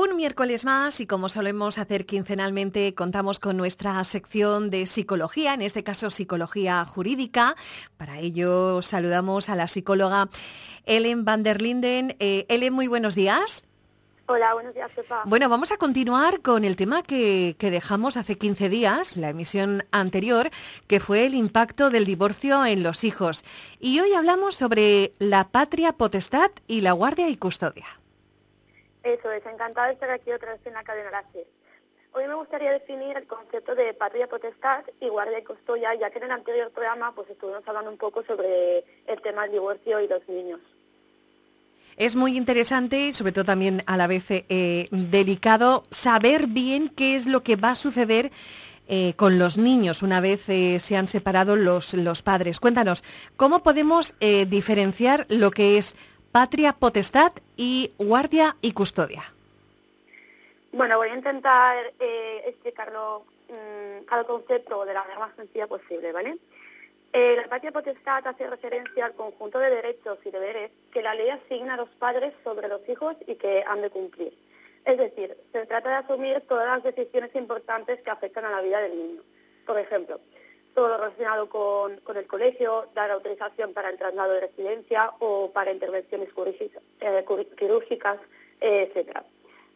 Un miércoles más y como solemos hacer quincenalmente, contamos con nuestra sección de psicología, en este caso psicología jurídica. Para ello saludamos a la psicóloga Ellen van der Linden. Eh, Ellen, muy buenos días. Hola, buenos días, Pepa. Bueno, vamos a continuar con el tema que, que, dejamos hace 15 días, la emisión anterior, que fue el impacto del divorcio en los hijos. Y hoy hablamos sobre la patria potestad y la guardia y custodia. Eso es, encantada de estar aquí otra vez en la cadena Láser. Hoy me gustaría definir el concepto de patria potestad y guardia y custodia, ya que en el anterior programa pues estuvimos hablando un poco sobre el tema del divorcio y los niños. Es muy interesante y sobre todo también a la vez eh, delicado saber bien qué es lo que va a suceder eh, con los niños una vez eh, se han separado los, los padres. Cuéntanos, ¿cómo podemos diferenciar lo que es patria potestad y guardia y custodia? Bueno, voy a intentar eh, explicarlo mmm, concepto de la manera más sencilla posible, ¿vale? Eh, la patria potestad hace referencia al conjunto de derechos y deberes que la ley asigna a los padres sobre los hijos y que han de cumplir. Es decir, se trata de asumir todas las decisiones importantes que afectan a la vida del niño. Por ejemplo, todo lo relacionado con, el colegio, dar autorización para el traslado de residencia o para intervenciones eh, quirúrgicas, eh, etcétera.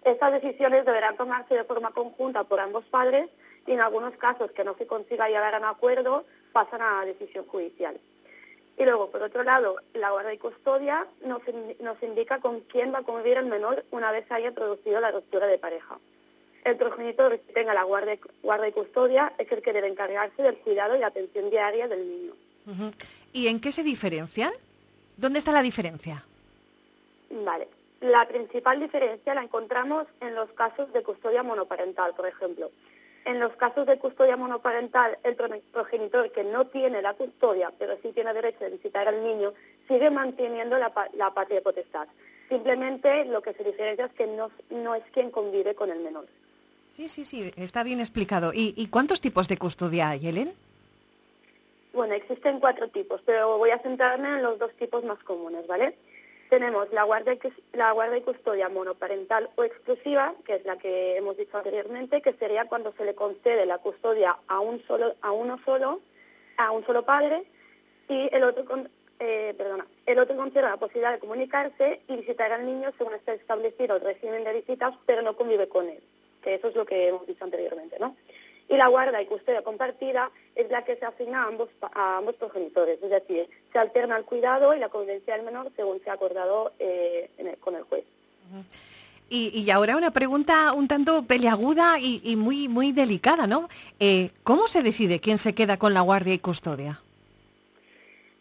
Estas decisiones deberán tomarse de forma conjunta por ambos padres y en algunos casos que no se consiga llegar a un acuerdo pasan a decisión judicial. Y luego, por otro lado, la guarda y custodia nos, nos indica con quién va a convivir el menor una vez haya producido la ruptura de pareja. El progenitor que tenga la guarda, guarda y custodia es el que debe encargarse del cuidado y la atención diaria del niño. Uh -huh. ¿Y en qué se diferencian? ¿Dónde está la diferencia? Vale. La principal diferencia la encontramos en los casos de custodia monoparental, por ejemplo. En los casos de custodia monoparental, el progenitor que no tiene la custodia, pero sí tiene derecho de visitar al niño, sigue manteniendo la, la patria potestad. Simplemente lo que se diferencia es que no, no es quien convive con el menor. Sí, sí, sí, está bien explicado. ¿Y, ¿Y, cuántos tipos de custodia hay, Helen? Bueno, existen cuatro tipos, pero voy a centrarme en los dos tipos más comunes, ¿vale? Tenemos la guardia, la guardia y custodia monoparental o exclusiva, que es la que hemos dicho anteriormente, que sería cuando se le concede la custodia a un solo, a uno solo, a un solo padre, y el otro, eh, perdona, el otro conserva la posibilidad de comunicarse y visitar al niño según está establecido el régimen de visitas, pero no convive con él, que eso es lo que hemos dicho anteriormente, ¿no? y la guarda y custodia compartida es la que se asigna a ambos, a ambos progenitores, es decir, se alterna el cuidado y la convivencia del menor según se ha acordado eh, el, con el juez. Uh -huh. y, y, ahora una pregunta un tanto peleaguda y, y muy, muy delicada, ¿no? Eh, ¿Cómo se decide quién se queda con la guardia y custodia?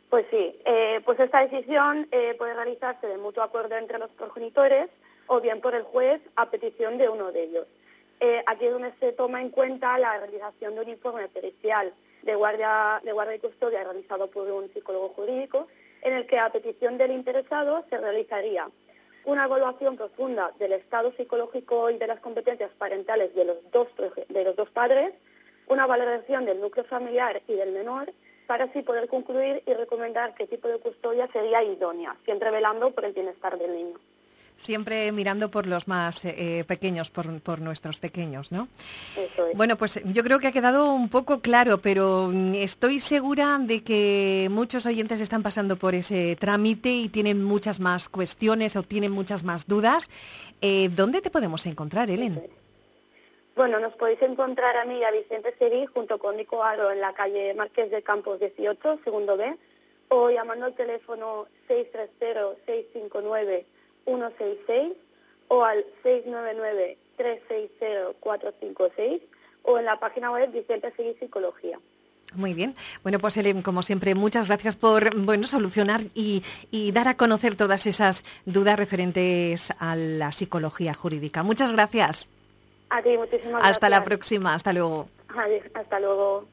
Pues sí, eh, pues esta decisión eh, puede realizarse de mutuo acuerdo entre los progenitores o bien por el juez a petición de uno de ellos. Eh, aquí es donde se toma en cuenta la realización de un informe pericial de guardia, de guardia y custodia realizado por un psicólogo jurídico, en el que a petición del interesado se realizaría una evaluación profunda del estado psicológico y de las competencias parentales de los dos, de los dos padres, una valoración del núcleo familiar y del menor, para así poder concluir y recomendar qué tipo de custodia sería idónea, siempre velando por el bienestar del niño siempre mirando por los más eh, pequeños, por, por, nuestros pequeños, ¿no? Eso es. Bueno, pues yo creo que ha quedado un poco claro, pero estoy segura de que muchos oyentes están pasando por ese trámite y tienen muchas más cuestiones o tienen muchas más dudas. Eh, ¿Dónde te podemos encontrar, Helen? Bueno, nos podéis encontrar a mí y a Vicente Serí junto con Nico Aro en la calle Marqués de Campos 18, segundo B, o llamando al teléfono 630 659 166 o al 699-360-456 o en la página web Vicente Seguir Psicología. Muy bien. Bueno, pues Helen, como siempre, muchas gracias por bueno solucionar y, y, dar a conocer todas esas dudas referentes a la psicología jurídica. Muchas gracias. A ti, muchísimas Hasta gracias. la próxima. Hasta luego. Adiós, hasta luego.